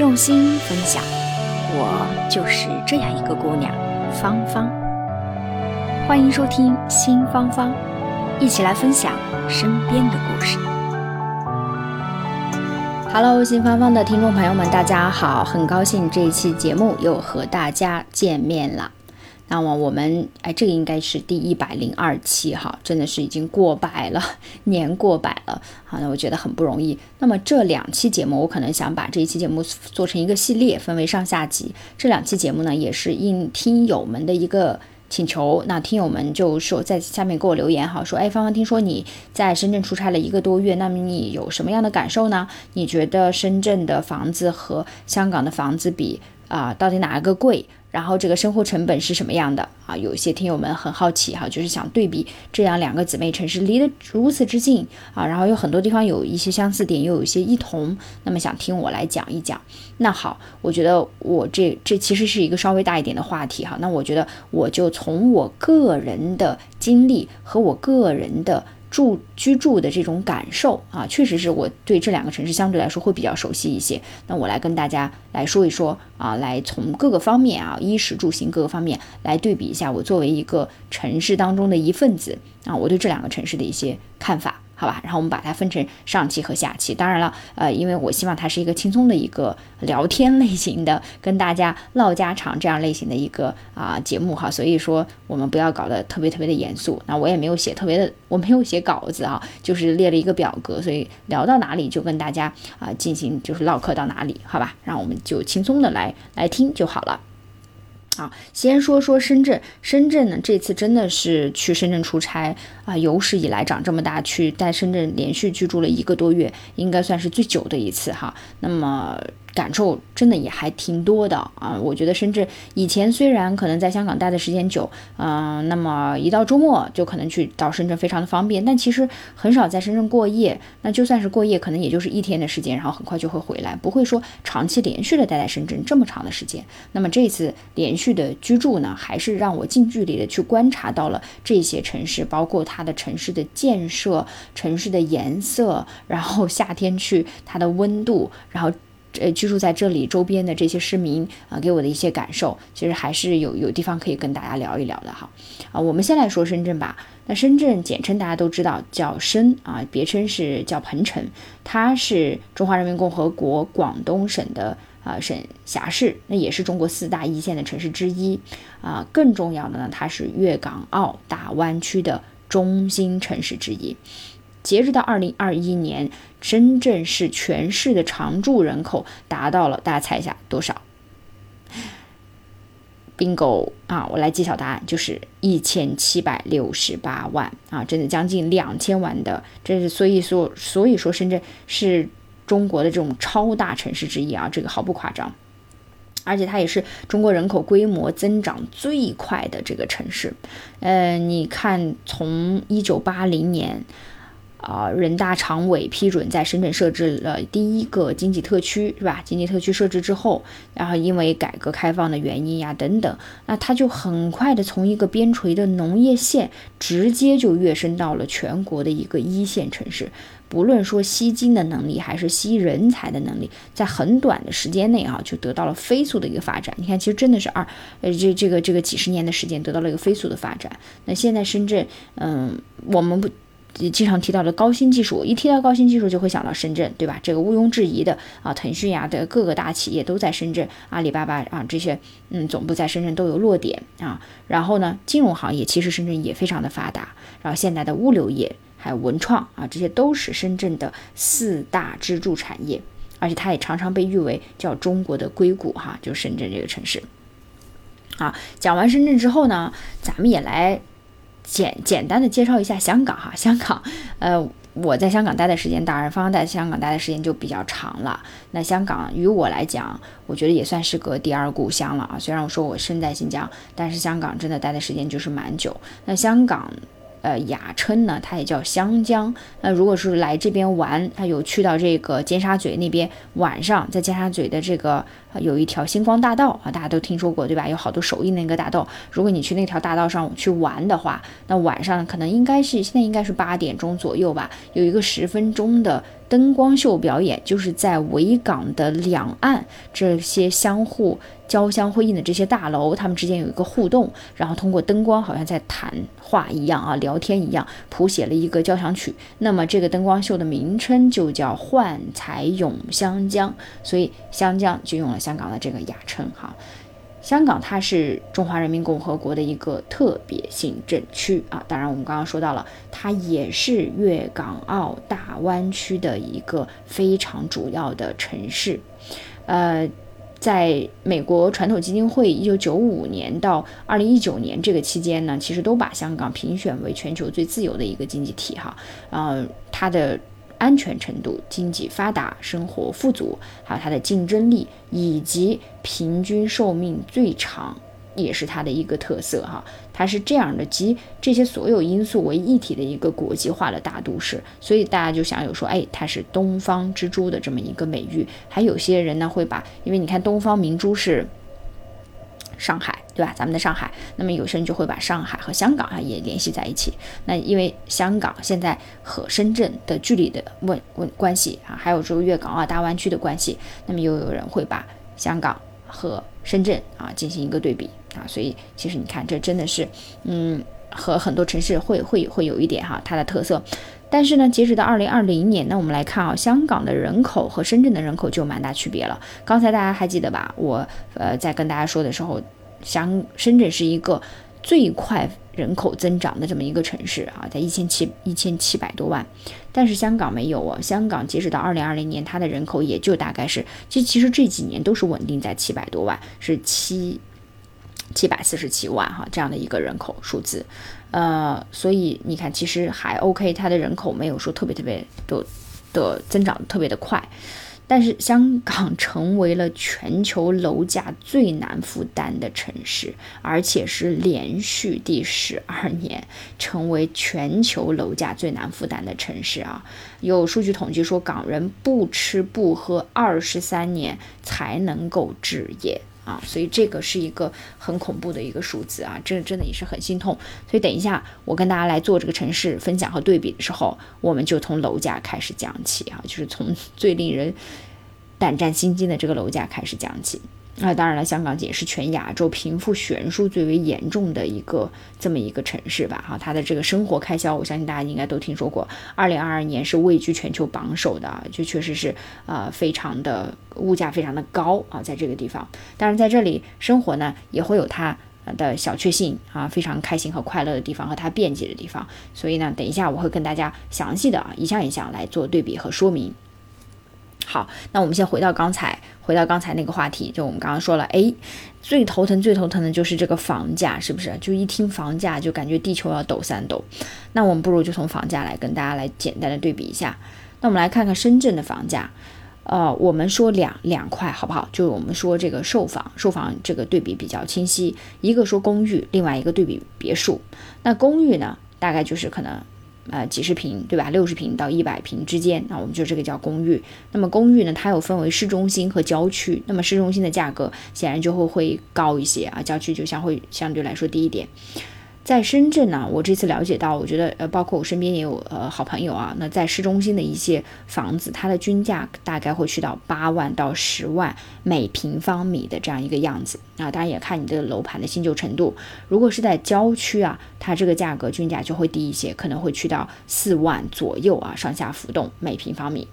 用心分享，我就是这样一个姑娘，芳芳。欢迎收听新芳芳，一起来分享身边的故事。Hello，新芳芳的听众朋友们，大家好，很高兴这一期节目又和大家见面了。那么我们哎，这个应该是第一百零二期哈，真的是已经过百了，年过百了，好，那我觉得很不容易。那么这两期节目，我可能想把这一期节目做成一个系列，分为上下集。这两期节目呢，也是应听友们的一个请求，那听友们就说在下面给我留言哈，说哎，芳芳，听说你在深圳出差了一个多月，那么你有什么样的感受呢？你觉得深圳的房子和香港的房子比啊，到底哪一个贵？然后这个生活成本是什么样的啊？有一些听友们很好奇哈，就是想对比这样两个姊妹城市离得如此之近啊，然后有很多地方有一些相似点，又有一些异同，那么想听我来讲一讲。那好，我觉得我这这其实是一个稍微大一点的话题哈。那我觉得我就从我个人的经历和我个人的。住居住的这种感受啊，确实是我对这两个城市相对来说会比较熟悉一些。那我来跟大家来说一说啊，来从各个方面啊，衣食住行各个方面来对比一下，我作为一个城市当中的一份子啊，我对这两个城市的一些看法。好吧，然后我们把它分成上期和下期。当然了，呃，因为我希望它是一个轻松的一个聊天类型的，跟大家唠家常这样类型的一个啊节目哈，所以说我们不要搞得特别特别的严肃。那我也没有写特别的，我没有写稿子啊，就是列了一个表格，所以聊到哪里就跟大家啊进行就是唠嗑到哪里，好吧，让我们就轻松的来来听就好了。啊，先说说深圳。深圳呢，这次真的是去深圳出差啊，有史以来长这么大去在深圳连续居住了一个多月，应该算是最久的一次哈。那么。感受真的也还挺多的啊！我觉得深圳以前虽然可能在香港待的时间久，嗯，那么一到周末就可能去到深圳非常的方便，但其实很少在深圳过夜。那就算是过夜，可能也就是一天的时间，然后很快就会回来，不会说长期连续的待在深圳这么长的时间。那么这次连续的居住呢，还是让我近距离的去观察到了这些城市，包括它的城市的建设、城市的颜色，然后夏天去它的温度，然后。呃，居住在这里周边的这些市民啊，给我的一些感受，其实还是有有地方可以跟大家聊一聊的哈。啊，我们先来说深圳吧。那深圳简称大家都知道叫深啊，别称是叫鹏城，它是中华人民共和国广东省的啊省辖市，那也是中国四大一线的城市之一啊。更重要的呢，它是粤港澳大湾区的中心城市之一。截止到二零二一年，深圳市全市的常住人口达到了，大家猜一下多少？bingo 啊，我来揭晓答案，就是一千七百六十八万啊，真的将近两千万的，这是所以说，所以说深圳是中国的这种超大城市之一啊，这个毫不夸张，而且它也是中国人口规模增长最快的这个城市。嗯，你看，从一九八零年。啊，人大常委批准在深圳设置了第一个经济特区，是吧？经济特区设置之后，然后因为改革开放的原因呀等等，那它就很快的从一个边陲的农业县，直接就跃升到了全国的一个一线城市。不论说吸金的能力，还是吸人才的能力，在很短的时间内啊，就得到了飞速的一个发展。你看，其实真的是二，呃，这这个这个几十年的时间得到了一个飞速的发展。那现在深圳，嗯，我们不。经常提到的高新技术，一提到高新技术就会想到深圳，对吧？这个毋庸置疑的啊，腾讯呀的各个大企业都在深圳，阿里巴巴啊这些，嗯，总部在深圳都有落点啊。然后呢，金融行业其实深圳也非常的发达，然后现在的物流业还有文创啊，这些都是深圳的四大支柱产业，而且它也常常被誉为叫中国的硅谷哈，就深圳这个城市。啊，讲完深圳之后呢，咱们也来。简简单的介绍一下香港哈，香港，呃，我在香港待的时间，当然芳芳在香港待的时间就比较长了。那香港于我来讲，我觉得也算是个第二故乡了啊。虽然我说我身在新疆，但是香港真的待的时间就是蛮久。那香港。呃，雅称呢，它也叫香江。那如果是来这边玩，他有去到这个尖沙咀那边，晚上在尖沙咀的这个有一条星光大道啊，大家都听说过对吧？有好多手印那个大道。如果你去那条大道上去玩的话，那晚上可能应该是现在应该是八点钟左右吧，有一个十分钟的灯光秀表演，就是在维港的两岸这些相互交相辉映的这些大楼，他们之间有一个互动，然后通过灯光，好像在谈话一样啊，聊天一样，谱写了一个交响曲。那么这个灯光秀的名称就叫“幻彩咏香江”，所以香江就用了香港的这个雅称哈。香港它是中华人民共和国的一个特别行政区啊，当然我们刚刚说到了，它也是粤港澳大湾区的一个非常主要的城市。呃，在美国传统基金会一九九五年到二零一九年这个期间呢，其实都把香港评选为全球最自由的一个经济体哈，呃，它的。安全程度、经济发达、生活富足，还有它的竞争力，以及平均寿命最长，也是它的一个特色哈。它是这样的，集这些所有因素为一体的一个国际化的大都市，所以大家就想有说，哎，它是东方之珠的这么一个美誉。还有些人呢会把，因为你看东方明珠是。上海，对吧？咱们的上海，那么有些人就会把上海和香港啊也联系在一起。那因为香港现在和深圳的距离的问问关系啊，还有这个粤港澳大湾区的关系，那么又有人会把香港和深圳啊进行一个对比啊。所以其实你看，这真的是，嗯，和很多城市会会会有一点哈它的特色。但是呢，截止到二零二零年，那我们来看啊，香港的人口和深圳的人口就蛮大区别了。刚才大家还记得吧？我呃在跟大家说的时候，香深圳是一个最快人口增长的这么一个城市啊，在一千七一千七百多万。但是香港没有啊，香港截止到二零二零年，它的人口也就大概是，其实其实这几年都是稳定在七百多万，是七七百四十七万哈这样的一个人口数字。呃，所以你看，其实还 OK，它的人口没有说特别特别的的增长特别的快，但是香港成为了全球楼价最难负担的城市，而且是连续第十二年成为全球楼价最难负担的城市啊！有数据统计说，港人不吃不喝二十三年才能够置业。啊，所以这个是一个很恐怖的一个数字啊，这真的也是很心痛。所以等一下我跟大家来做这个城市分享和对比的时候，我们就从楼价开始讲起啊，就是从最令人胆战心惊的这个楼价开始讲起。那当然了，香港也是全亚洲贫富悬殊最为严重的一个这么一个城市吧？哈，它的这个生活开销，我相信大家应该都听说过。二零二二年是位居全球榜首的，就确实是呃非常的物价非常的高啊，在这个地方。当然，在这里生活呢，也会有它的小确幸啊，非常开心和快乐的地方和它便捷的地方。所以呢，等一下我会跟大家详细的啊一项一项来做对比和说明。好，那我们先回到刚才，回到刚才那个话题，就我们刚刚说了，哎，最头疼、最头疼的就是这个房价，是不是？就一听房价就感觉地球要抖三抖。那我们不如就从房价来跟大家来简单的对比一下。那我们来看看深圳的房价，呃，我们说两两块好不好？就我们说这个售房，售房这个对比比较清晰，一个说公寓，另外一个对比别墅。那公寓呢，大概就是可能。呃，几十平，对吧？六十平到一百平之间，那我们就这个叫公寓。那么公寓呢，它又分为市中心和郊区。那么市中心的价格显然就会会高一些啊，郊区就相会相对来说低一点。在深圳呢，我这次了解到，我觉得呃，包括我身边也有呃好朋友啊，那在市中心的一些房子，它的均价大概会去到八万到十万每平方米的这样一个样子啊。当然也看你的楼盘的新旧程度。如果是在郊区啊，它这个价格均价就会低一些，可能会去到四万左右啊，上下浮动每平方米。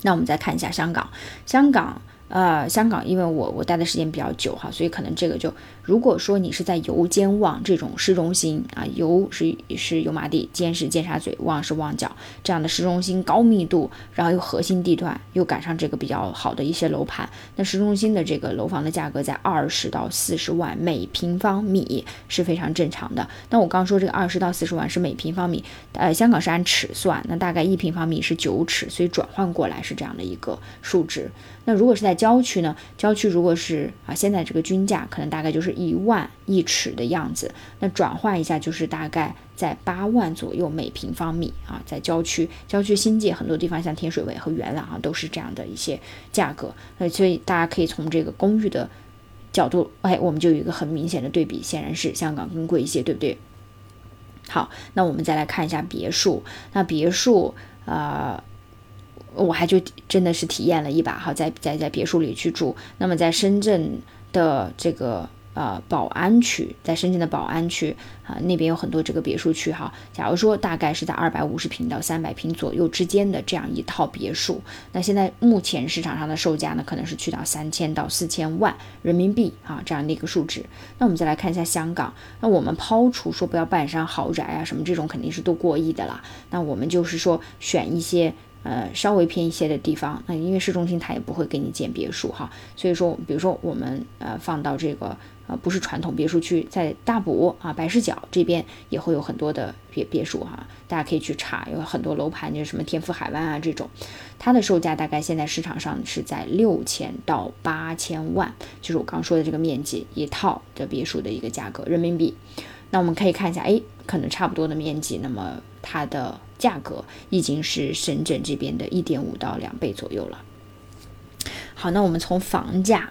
那我们再看一下香港，香港。呃，香港，因为我我待的时间比较久哈，所以可能这个就，如果说你是在油尖旺这种市中心啊，油是是油麻地，尖是尖沙咀，旺是旺角这样的市中心高密度，然后又核心地段，又赶上这个比较好的一些楼盘，那市中心的这个楼房的价格在二十到四十万每平方米是非常正常的。那我刚说这个二十到四十万是每平方米，呃，香港是按尺算，那大概一平方米是九尺，所以转换过来是这样的一个数值。那如果是在郊区呢？郊区如果是啊，现在这个均价可能大概就是一万一尺的样子，那转换一下就是大概在八万左右每平方米啊，在郊区，郊区新界很多地方像天水围和元朗啊，都是这样的一些价格。那所以大家可以从这个公寓的角度，哎，我们就有一个很明显的对比，显然是香港更贵一些，对不对？好，那我们再来看一下别墅，那别墅啊。我还就真的是体验了一把哈，在在在别墅里去住。那么在深圳的这个。呃，宝安区在深圳的宝安区啊，那边有很多这个别墅区哈。假如说大概是在二百五十平到三百平左右之间的这样一套别墅，那现在目前市场上的售价呢，可能是去到三千到四千万人民币啊这样的一个数值。那我们再来看一下香港，那我们抛除说不要半山豪宅啊什么这种肯定是都过亿的啦。那我们就是说选一些。呃，稍微偏一些的地方，那因为市中心它也不会给你建别墅哈，所以说，比如说我们呃放到这个呃不是传统别墅区，在大埔啊白石角这边也会有很多的别别墅哈，大家可以去查，有很多楼盘，就是什么天府海湾啊这种，它的售价大概现在市场上是在六千到八千万，就是我刚说的这个面积一套的别墅的一个价格人民币。那我们可以看一下，哎，可能差不多的面积，那么它的。价格已经是深圳这边的一点五到两倍左右了。好，那我们从房价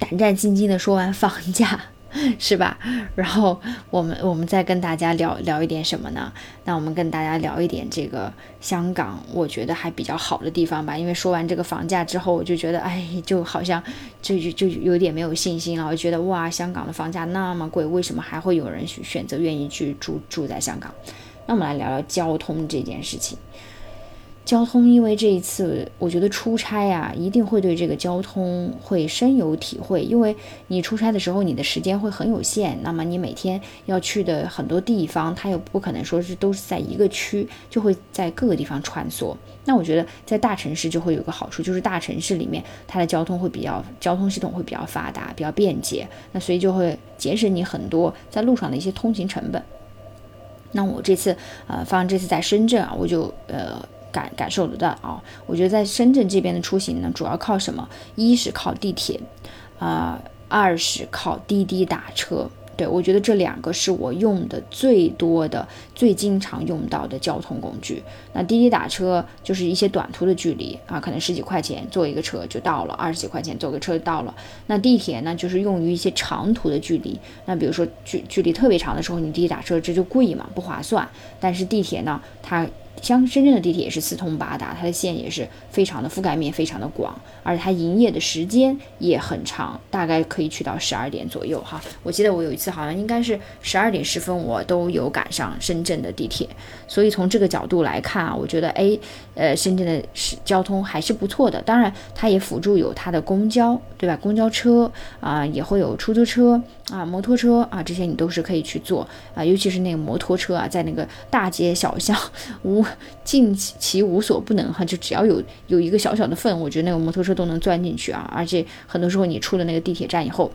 胆战心惊的说完房价，是吧？然后我们我们再跟大家聊聊一点什么呢？那我们跟大家聊一点这个香港，我觉得还比较好的地方吧。因为说完这个房价之后，我就觉得，哎，就好像就就就有点没有信心了。我觉得哇，香港的房价那么贵，为什么还会有人选选择愿意去住住在香港？那我们来聊聊交通这件事情。交通，因为这一次，我觉得出差啊，一定会对这个交通会深有体会。因为你出差的时候，你的时间会很有限，那么你每天要去的很多地方，它又不可能说是都是在一个区，就会在各个地方穿梭。那我觉得在大城市就会有个好处，就是大城市里面它的交通会比较，交通系统会比较发达，比较便捷，那所以就会节省你很多在路上的一些通勤成本。那我这次，呃，放这次在深圳啊，我就呃感感受得到啊。我觉得在深圳这边的出行呢，主要靠什么？一是靠地铁，啊，二是靠滴滴打车。对，我觉得这两个是我用的最多的、最经常用到的交通工具。那滴滴打车就是一些短途的距离啊，可能十几块钱坐一个车就到了，二十几块钱坐个车就到了。那地铁呢，就是用于一些长途的距离。那比如说距距离特别长的时候，你滴滴打车这就贵嘛，不划算。但是地铁呢，它像深圳的地铁也是四通八达，它的线也是非常的覆盖面非常的广，而且它营业的时间也很长，大概可以去到十二点左右哈。我记得我有一次好像应该是十二点十分，我都有赶上深圳的地铁，所以从这个角度来看啊，我觉得哎，呃，深圳的交通还是不错的。当然，它也辅助有它的公交，对吧？公交车啊，也会有出租车啊、摩托车啊，这些你都是可以去坐啊，尤其是那个摩托车啊，在那个大街小巷无。尽其无所不能哈，就只要有有一个小小的缝，我觉得那个摩托车都能钻进去啊。而且很多时候你出了那个地铁站以后，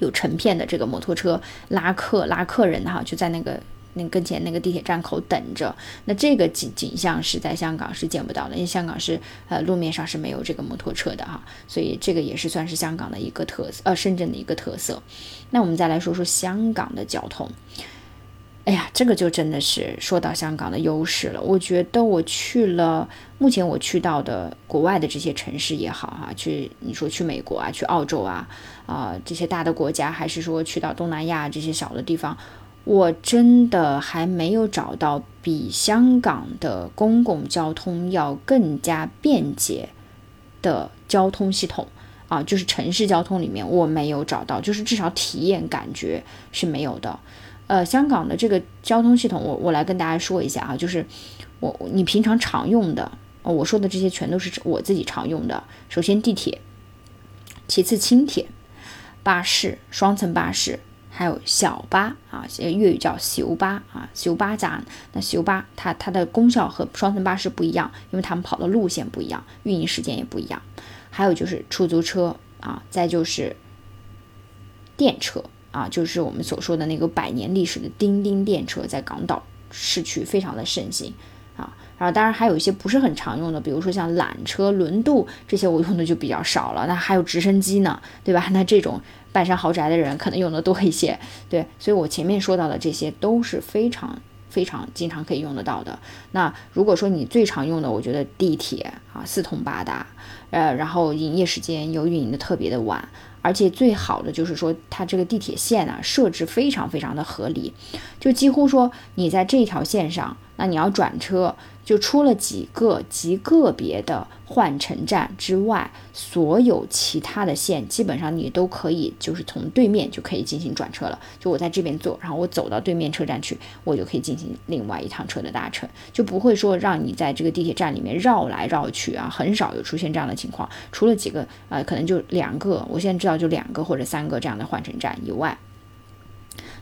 有成片的这个摩托车拉客拉客人哈，就在那个那跟前那个地铁站口等着。那这个景景象是在香港是见不到的，因为香港是呃路面上是没有这个摩托车的哈，所以这个也是算是香港的一个特色，呃深圳的一个特色。那我们再来说说香港的交通。哎呀，这个就真的是说到香港的优势了。我觉得我去了，目前我去到的国外的这些城市也好哈，去你说去美国啊，去澳洲啊，啊这些大的国家，还是说去到东南亚这些小的地方，我真的还没有找到比香港的公共交通要更加便捷的交通系统啊，就是城市交通里面我没有找到，就是至少体验感觉是没有的。呃，香港的这个交通系统，我我来跟大家说一下啊，就是我你平常常用的，我说的这些全都是我自己常用的。首先地铁，其次轻铁、巴士、双层巴士，还有小巴啊，粤语叫小巴啊，小巴站。那小巴它它的功效和双层巴士不一样，因为它们跑的路线不一样，运营时间也不一样。还有就是出租车啊，再就是电车。啊，就是我们所说的那个百年历史的叮叮电车，在港岛市区非常的盛行啊。然后当然还有一些不是很常用的，比如说像缆车、轮渡这些，我用的就比较少了。那还有直升机呢，对吧？那这种半山豪宅的人可能用的多一些。对，所以我前面说到的这些都是非常非常经常可以用得到的。那如果说你最常用的，我觉得地铁啊四通八达，呃，然后营业时间又运营的特别的晚。而且最好的就是说，它这个地铁线啊设置非常非常的合理，就几乎说你在这条线上那你要转车。就出了几个极个别的换乘站之外，所有其他的线基本上你都可以，就是从对面就可以进行转车了。就我在这边坐，然后我走到对面车站去，我就可以进行另外一趟车的搭乘，就不会说让你在这个地铁站里面绕来绕去啊，很少有出现这样的情况。除了几个呃，可能就两个，我现在知道就两个或者三个这样的换乘站以外。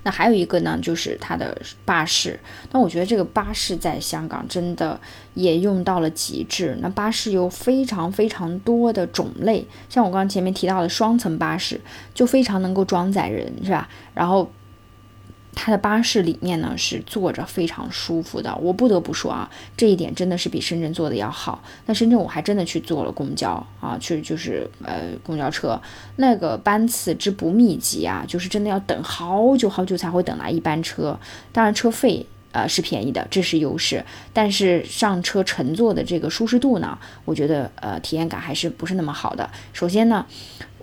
那还有一个呢，就是它的巴士。那我觉得这个巴士在香港真的也用到了极致。那巴士有非常非常多的种类，像我刚刚前面提到的双层巴士，就非常能够装载人，是吧？然后。它的巴士里面呢是坐着非常舒服的，我不得不说啊，这一点真的是比深圳做的要好。那深圳我还真的去坐了公交啊，去就是呃公交车，那个班次之不密集啊，就是真的要等好久好久才会等来一班车。当然车费呃是便宜的，这是优势，但是上车乘坐的这个舒适度呢，我觉得呃体验感还是不是那么好的。首先呢。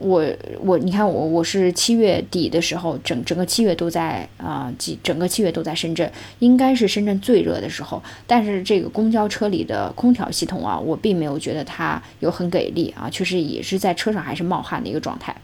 我我你看我我是七月底的时候，整整个七月都在啊，几整个七月都在深圳，应该是深圳最热的时候。但是这个公交车里的空调系统啊，我并没有觉得它有很给力啊，确实也是在车上还是冒汗的一个状态。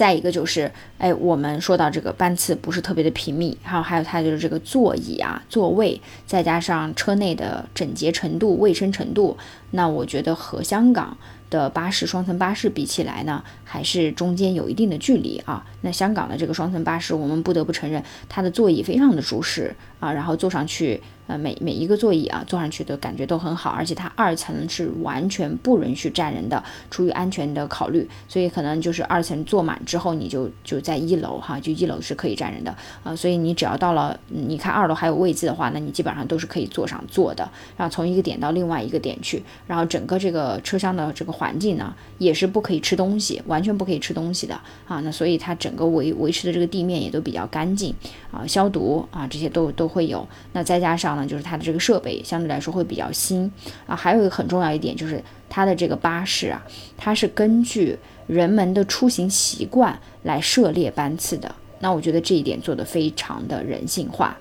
再一个就是，哎，我们说到这个班次不是特别的频密，还有还有它就是这个座椅啊、座位，再加上车内的整洁程度、卫生程度，那我觉得和香港。的巴士双层巴士比起来呢，还是中间有一定的距离啊。那香港的这个双层巴士，我们不得不承认，它的座椅非常的舒适啊，然后坐上去。呃，每每一个座椅啊，坐上去的感觉都很好，而且它二层是完全不允许站人的，出于安全的考虑，所以可能就是二层坐满之后，你就就在一楼哈，就一楼是可以站人的。啊，所以你只要到了，你看二楼还有位置的话，那你基本上都是可以坐上坐的，然后从一个点到另外一个点去，然后整个这个车厢的这个环境呢，也是不可以吃东西，完全不可以吃东西的。啊，那所以它整个维维持的这个地面也都比较干净啊，消毒啊这些都都会有，那再加上。就是它的这个设备相对来说会比较新啊，还有一个很重要一点就是它的这个巴士啊，它是根据人们的出行习惯来设列班次的。那我觉得这一点做得非常的人性化，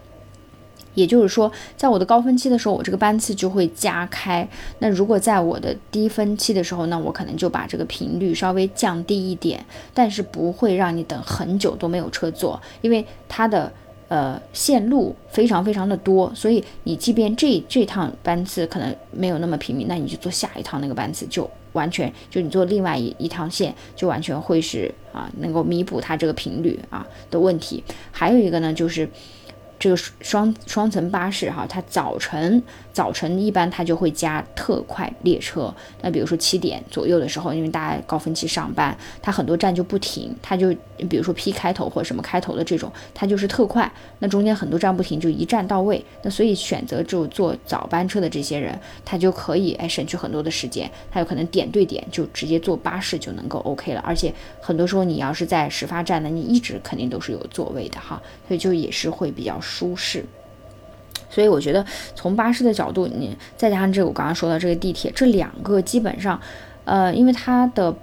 也就是说，在我的高峰期的时候，我这个班次就会加开。那如果在我的低峰期的时候，那我可能就把这个频率稍微降低一点，但是不会让你等很久都没有车坐，因为它的。呃，线路非常非常的多，所以你即便这这趟班次可能没有那么频密，那你就坐下一趟那个班次，就完全就你坐另外一一趟线，就完全会是啊，能够弥补它这个频率啊的问题。还有一个呢，就是。这个双双层巴士哈，它早晨早晨一般它就会加特快列车。那比如说七点左右的时候，因为大家高峰期上班，它很多站就不停，它就比如说 P 开头或者什么开头的这种，它就是特快。那中间很多站不停，就一站到位。那所以选择就坐早班车的这些人，他就可以哎省去很多的时间，他有可能点对点就直接坐巴士就能够 OK 了。而且很多时候你要是在始发站呢，你一直肯定都是有座位的哈，所以就也是会比较。舒适，所以我觉得从巴士的角度，你再加上这个我刚刚说的这个地铁，这两个基本上，呃，因为它的，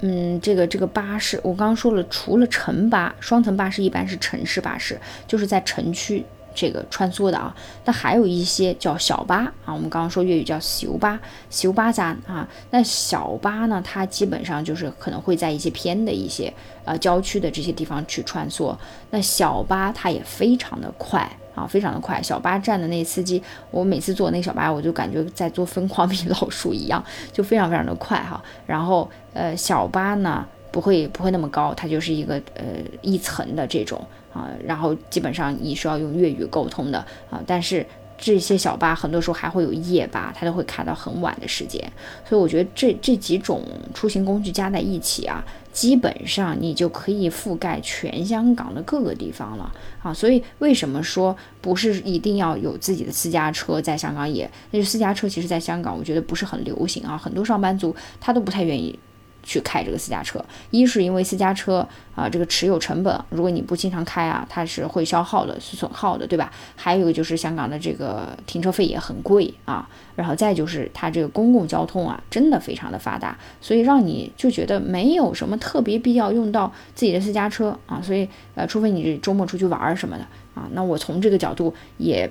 嗯，这个这个巴士，我刚刚说了，除了城巴、双层巴士，一般是城市巴士，就是在城区。这个穿梭的啊，那还有一些叫小巴啊，我们刚刚说粤语叫小巴，小巴站啊。那小巴呢，它基本上就是可能会在一些偏的一些呃郊区的这些地方去穿梭。那小巴它也非常的快啊，非常的快。小巴站的那司机，我每次坐那小巴，我就感觉在坐疯狂米老鼠一样，就非常非常的快哈。然后呃，小巴呢不会不会那么高，它就是一个呃一层的这种。啊，然后基本上你是要用粤语沟通的啊，但是这些小巴很多时候还会有夜巴，它都会开到很晚的时间，所以我觉得这这几种出行工具加在一起啊，基本上你就可以覆盖全香港的各个地方了啊。所以为什么说不是一定要有自己的私家车在香港也？那就私家车其实在香港我觉得不是很流行啊，很多上班族他都不太愿意。去开这个私家车，一是因为私家车啊，这个持有成本，如果你不经常开啊，它是会消耗的，是损耗的，对吧？还有一个就是香港的这个停车费也很贵啊，然后再就是它这个公共交通啊，真的非常的发达，所以让你就觉得没有什么特别必要用到自己的私家车啊，所以呃，除非你周末出去玩什么的啊，那我从这个角度也。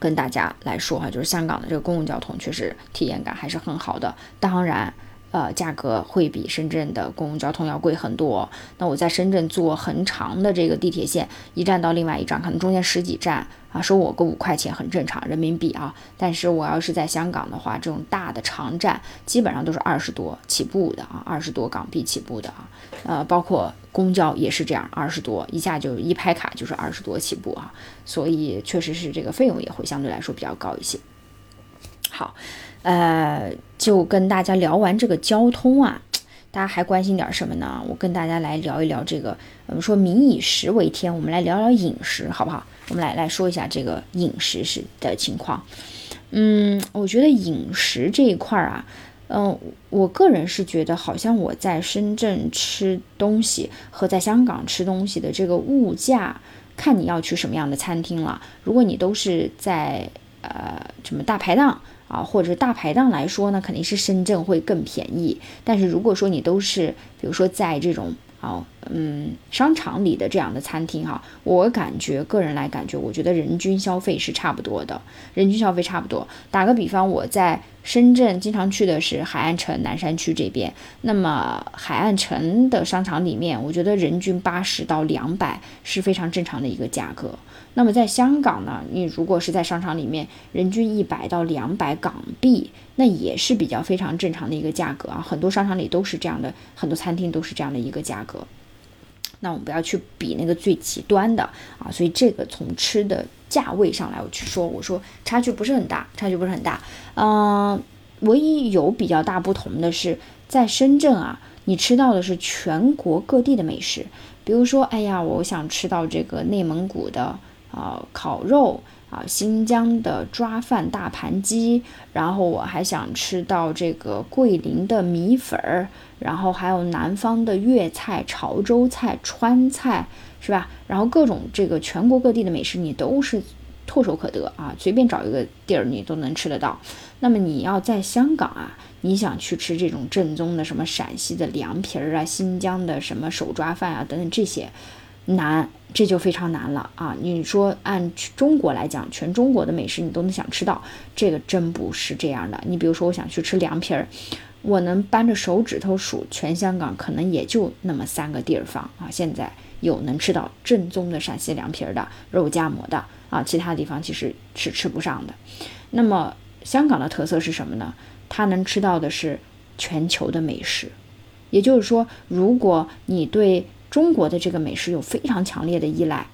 跟大家来说哈，就是香港的这个公共交通确实体验感还是很好的。当然。呃，价格会比深圳的公共交通要贵很多。那我在深圳坐很长的这个地铁线，一站到另外一站，可能中间十几站啊，收我个五块钱很正常，人民币啊。但是我要是在香港的话，这种大的长站基本上都是二十多起步的啊，二十多港币起步的啊。呃，包括公交也是这样，二十多一下就一拍卡就是二十多起步啊。所以确实是这个费用也会相对来说比较高一些。好。呃，就跟大家聊完这个交通啊，大家还关心点什么呢？我跟大家来聊一聊这个，我们说民以食为天，我们来聊聊饮食，好不好？我们来来说一下这个饮食是的情况。嗯，我觉得饮食这一块啊，嗯，我个人是觉得，好像我在深圳吃东西和在香港吃东西的这个物价，看你要去什么样的餐厅了。如果你都是在呃什么大排档。啊，或者大排档来说呢，肯定是深圳会更便宜。但是如果说你都是，比如说在这种啊，嗯，商场里的这样的餐厅哈，我感觉个人来感觉，我觉得人均消费是差不多的，人均消费差不多。打个比方，我在深圳经常去的是海岸城南山区这边，那么海岸城的商场里面，我觉得人均八十到两百是非常正常的一个价格。那么在香港呢，你如果是在商场里面，人均一百到两百港币，那也是比较非常正常的一个价格啊。很多商场里都是这样的，很多餐厅都是这样的一个价格。那我们不要去比那个最极端的啊，所以这个从吃的价位上来我去说，我说差距不是很大，差距不是很大。嗯，唯一有比较大不同的是，在深圳啊，你吃到的是全国各地的美食，比如说，哎呀，我想吃到这个内蒙古的。啊，烤肉啊，新疆的抓饭大盘鸡，然后我还想吃到这个桂林的米粉儿，然后还有南方的粤菜、潮州菜、川菜，是吧？然后各种这个全国各地的美食，你都是唾手可得啊，随便找一个地儿你都能吃得到。那么你要在香港啊，你想去吃这种正宗的什么陕西的凉皮儿啊，新疆的什么手抓饭啊等等这些。难，这就非常难了啊！你说按中国来讲，全中国的美食你都能想吃到，这个真不是这样的。你比如说，我想去吃凉皮儿，我能扳着手指头数，全香港可能也就那么三个地方啊。现在有能吃到正宗的陕西凉皮儿的，肉夹馍的啊，其他地方其实是吃不上的。那么香港的特色是什么呢？它能吃到的是全球的美食，也就是说，如果你对中国的这个美食有非常强烈的依赖，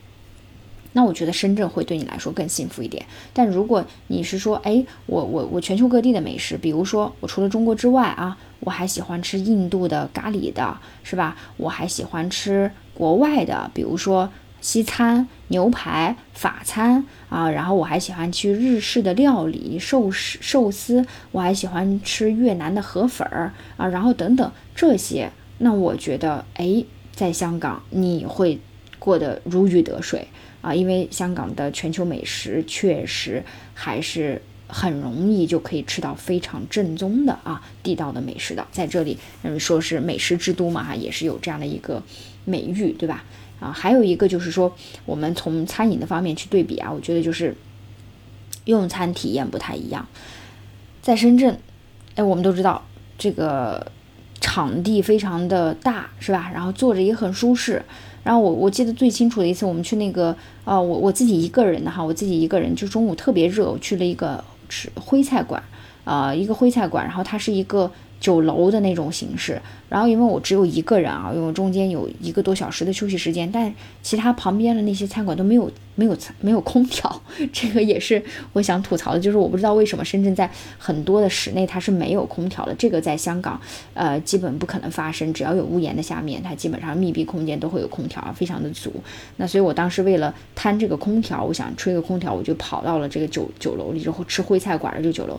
那我觉得深圳会对你来说更幸福一点。但如果你是说，哎，我我我全球各地的美食，比如说我除了中国之外啊，我还喜欢吃印度的咖喱的，是吧？我还喜欢吃国外的，比如说西餐、牛排、法餐啊，然后我还喜欢去日式的料理、寿司、寿司，我还喜欢吃越南的河粉儿啊，然后等等这些，那我觉得，哎。在香港，你会过得如鱼得水啊，因为香港的全球美食确实还是很容易就可以吃到非常正宗的啊地道的美食的。在这里，嗯，说是美食之都嘛，哈，也是有这样的一个美誉，对吧？啊，还有一个就是说，我们从餐饮的方面去对比啊，我觉得就是用餐体验不太一样。在深圳，哎，我们都知道这个。场地非常的大，是吧？然后坐着也很舒适。然后我我记得最清楚的一次，我们去那个，呃，我我自己一个人的哈，我自己一个人，就中午特别热，我去了一个吃徽菜馆，啊，一个徽菜馆，然后它是一个酒楼的那种形式。然后因为我只有一个人啊，因为中间有一个多小时的休息时间，但其他旁边的那些餐馆都没有没有没有空调，这个也是我想吐槽的，就是我不知道为什么深圳在很多的室内它是没有空调的，这个在香港呃基本不可能发生，只要有屋檐的下面，它基本上密闭空间都会有空调，非常的足。那所以我当时为了贪这个空调，我想吹个空调，我就跑到了这个酒酒楼里之后吃徽菜馆的这个酒楼，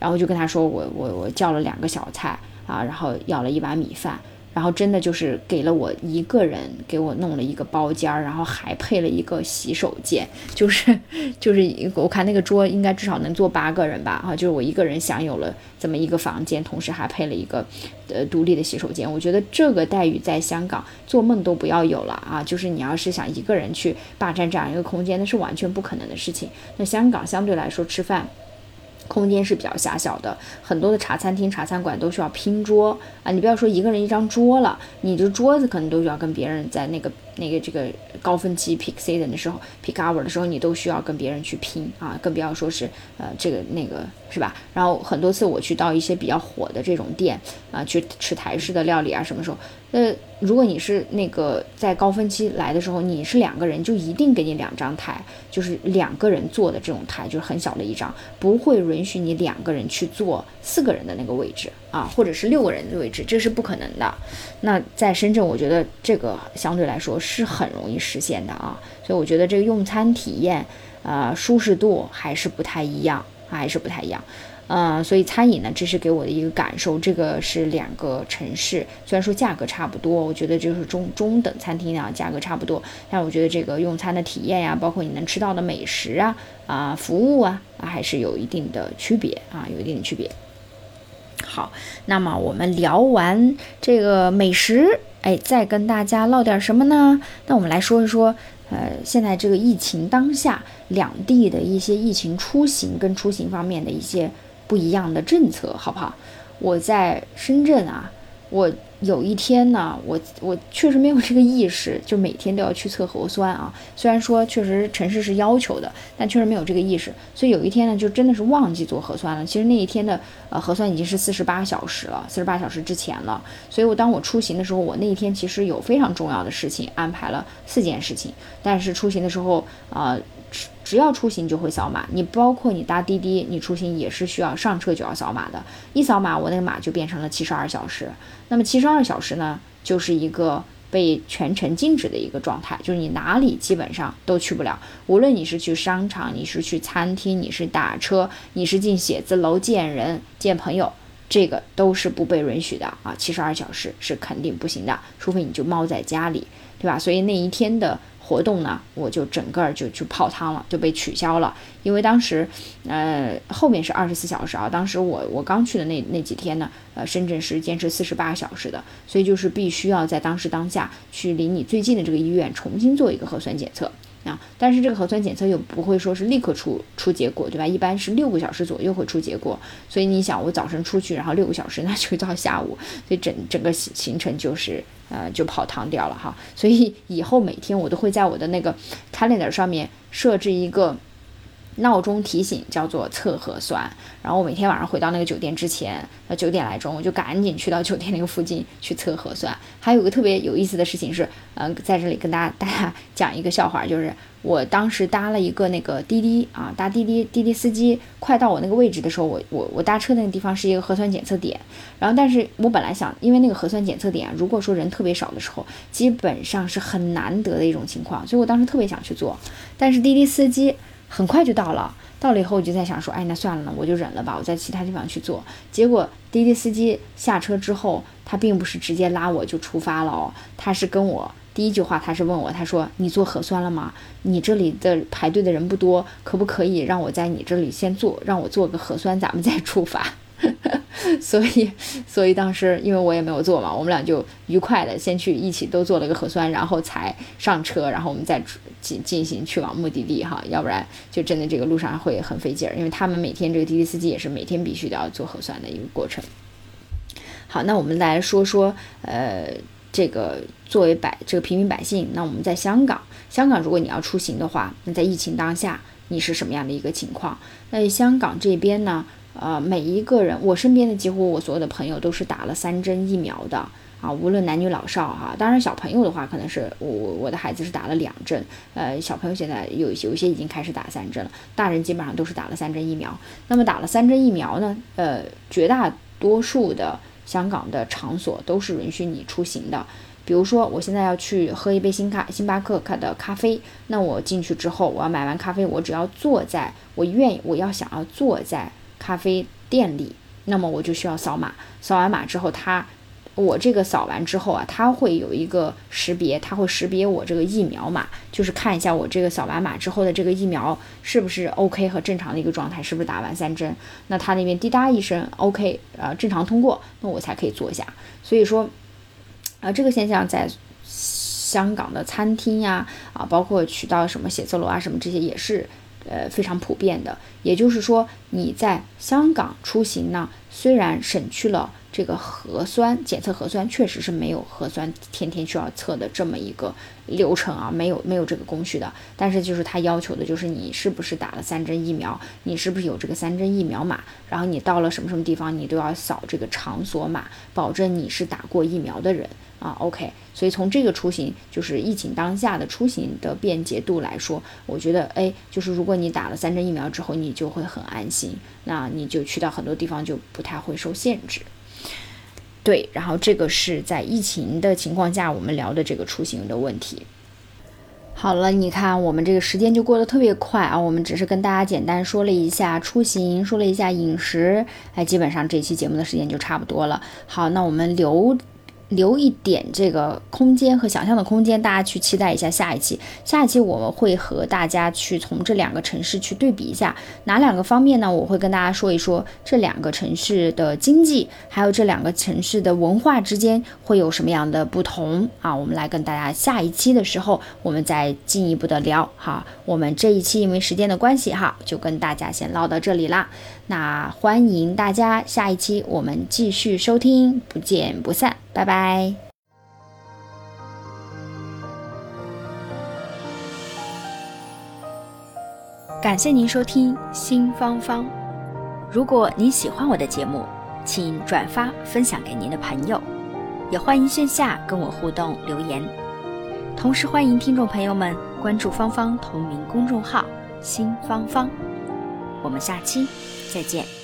然后就跟他说我我我叫了两个小菜。啊，然后要了一碗米饭，然后真的就是给了我一个人给我弄了一个包间儿，然后还配了一个洗手间，就是就是我看那个桌应该至少能坐八个人吧，哈，就是我一个人享有了这么一个房间，同时还配了一个呃独立的洗手间。我觉得这个待遇在香港做梦都不要有了啊！就是你要是想一个人去霸占这样一个空间，那是完全不可能的事情。那香港相对来说吃饭。空间是比较狭小的，很多的茶餐厅、茶餐馆都需要拼桌啊！你不要说一个人一张桌了，你这桌子可能都需要跟别人在那个那个这个高峰期 peak season 的时候，peak hour 的时候，你都需要跟别人去拼啊！更不要说是呃这个那个是吧？然后很多次我去到一些比较火的这种店啊，去吃台式的料理啊，什么时候？那，如果你是那个在高峰期来的时候，你是两个人，就一定给你两张台，就是两个人坐的这种台，就是很小的一张，不会允许你两个人去坐四个人的那个位置啊，或者是六个人的位置，这是不可能的。那在深圳，我觉得这个相对来说是很容易实现的啊，所以我觉得这个用餐体验，呃，舒适度还是不太一样，还是不太一样。嗯，所以餐饮呢，这是给我的一个感受。这个是两个城市，虽然说价格差不多，我觉得就是中中等餐厅啊，价格差不多，但我觉得这个用餐的体验呀，包括你能吃到的美食啊，啊，服务，啊，还是有一定的区别啊，有一定的区别。好，那么我们聊完这个美食，哎，再跟大家唠点什么呢？那我们来说一说，呃，现在这个疫情当下，两地的一些疫情出行跟出行方面的一些。不一样的政策，好不好？我在深圳啊，我有一天呢，我我确实没有这个意识，就每天都要去测核酸啊。虽然说确实城市是要求的，但确实没有这个意识。所以有一天呢，就真的是忘记做核酸了。其实那一天的呃核酸已经是四十八小时了，四十八小时之前了。所以我当我出行的时候，我那一天其实有非常重要的事情安排了四件事情，但是出行的时候啊。只要出行就会扫码，你包括你搭滴滴，你出行也是需要上车就要扫码的。一扫码，我那个码就变成了七十二小时。那么七十二小时呢，就是一个被全程禁止的一个状态，就是你哪里基本上都去不了。无论你是去商场，你是去餐厅，你是打车，你是进写字楼见人、见朋友，这个都是不被允许的啊！七十二小时是肯定不行的，除非你就猫在家里，对吧？所以那一天的。活动呢，我就整个就就泡汤了，就被取消了。因为当时，呃，后面是二十四小时啊。当时我我刚去的那那几天呢，呃，深圳是坚持四十八小时的，所以就是必须要在当时当下去离你最近的这个医院重新做一个核酸检测啊。但是这个核酸检测又不会说是立刻出出结果，对吧？一般是六个小时左右会出结果。所以你想，我早晨出去，然后六个小时，那就到下午，所以整整个行程就是。呃，就跑堂掉了哈，所以以后每天我都会在我的那个 calendar 上面设置一个闹钟提醒，叫做测核酸。然后我每天晚上回到那个酒店之前，呃九点来钟，我就赶紧去到酒店那个附近去测核酸。还有个特别有意思的事情是，嗯，在这里跟大家大家讲一个笑话，就是。我当时搭了一个那个滴滴啊，搭滴滴，滴滴司机快到我那个位置的时候，我我我搭车那个地方是一个核酸检测点，然后但是我本来想，因为那个核酸检测点，如果说人特别少的时候，基本上是很难得的一种情况，所以我当时特别想去做，但是滴滴司机很快就到了，到了以后我就在想说，哎，那算了呢，我就忍了吧，我在其他地方去做。结果滴滴司机下车之后，他并不是直接拉我就出发了哦，他是跟我。第一句话，他是问我，他说：“你做核酸了吗？你这里的排队的人不多，可不可以让我在你这里先做，让我做个核酸，咱们再出发？” 所以，所以当时因为我也没有做嘛，我们俩就愉快的先去一起都做了个核酸，然后才上车，然后我们再进进行去往目的地哈，要不然就真的这个路上会很费劲儿，因为他们每天这个滴滴司机也是每天必须都要做核酸的一个过程。好，那我们来说说，呃。这个作为百这个平民百姓，那我们在香港，香港如果你要出行的话，那在疫情当下，你是什么样的一个情况？那香港这边呢，呃，每一个人，我身边的几乎我所有的朋友都是打了三针疫苗的啊，无论男女老少哈。当然小朋友的话，可能是我我的孩子是打了两针，呃，小朋友现在有有一些已经开始打三针了，大人基本上都是打了三针疫苗。那么打了三针疫苗呢，呃，绝大多数的。香港的场所都是允许你出行的，比如说我现在要去喝一杯星咖星巴克的咖啡，那我进去之后，我要买完咖啡，我只要坐在我愿意，我要想要坐在咖啡店里，那么我就需要扫码，扫完码之后，他我这个扫完之后啊，它会有一个识别，它会识别我这个疫苗码，就是看一下我这个扫完码之后的这个疫苗是不是 OK 和正常的一个状态，是不是打完三针。那它那边滴答一声 OK，呃，正常通过，那我才可以坐下。所以说，啊，这个现象在香港的餐厅呀，啊，包括去到什么写字楼啊，什么这些也是。呃，非常普遍的，也就是说，你在香港出行呢，虽然省去了这个核酸检测，核酸确实是没有核酸天天需要测的这么一个流程啊，没有没有这个工序的，但是就是他要求的就是你是不是打了三针疫苗，你是不是有这个三针疫苗码，然后你到了什么什么地方，你都要扫这个场所码，保证你是打过疫苗的人。啊，OK，所以从这个出行，就是疫情当下的出行的便捷度来说，我觉得，哎，就是如果你打了三针疫苗之后，你就会很安心，那你就去到很多地方就不太会受限制。对，然后这个是在疫情的情况下我们聊的这个出行的问题。好了，你看我们这个时间就过得特别快啊，我们只是跟大家简单说了一下出行，说了一下饮食，哎，基本上这期节目的时间就差不多了。好，那我们留。留一点这个空间和想象的空间，大家去期待一下下一期。下一期我们会和大家去从这两个城市去对比一下，哪两个方面呢？我会跟大家说一说这两个城市的经济，还有这两个城市的文化之间会有什么样的不同啊？我们来跟大家下一期的时候，我们再进一步的聊。好，我们这一期因为时间的关系哈，就跟大家先唠到这里啦。那欢迎大家下一期我们继续收听，不见不散，拜拜。感谢您收听新芳芳。如果您喜欢我的节目，请转发分享给您的朋友，也欢迎线下跟我互动留言。同时欢迎听众朋友们关注芳芳同名公众号“新芳芳”。我们下期。再见。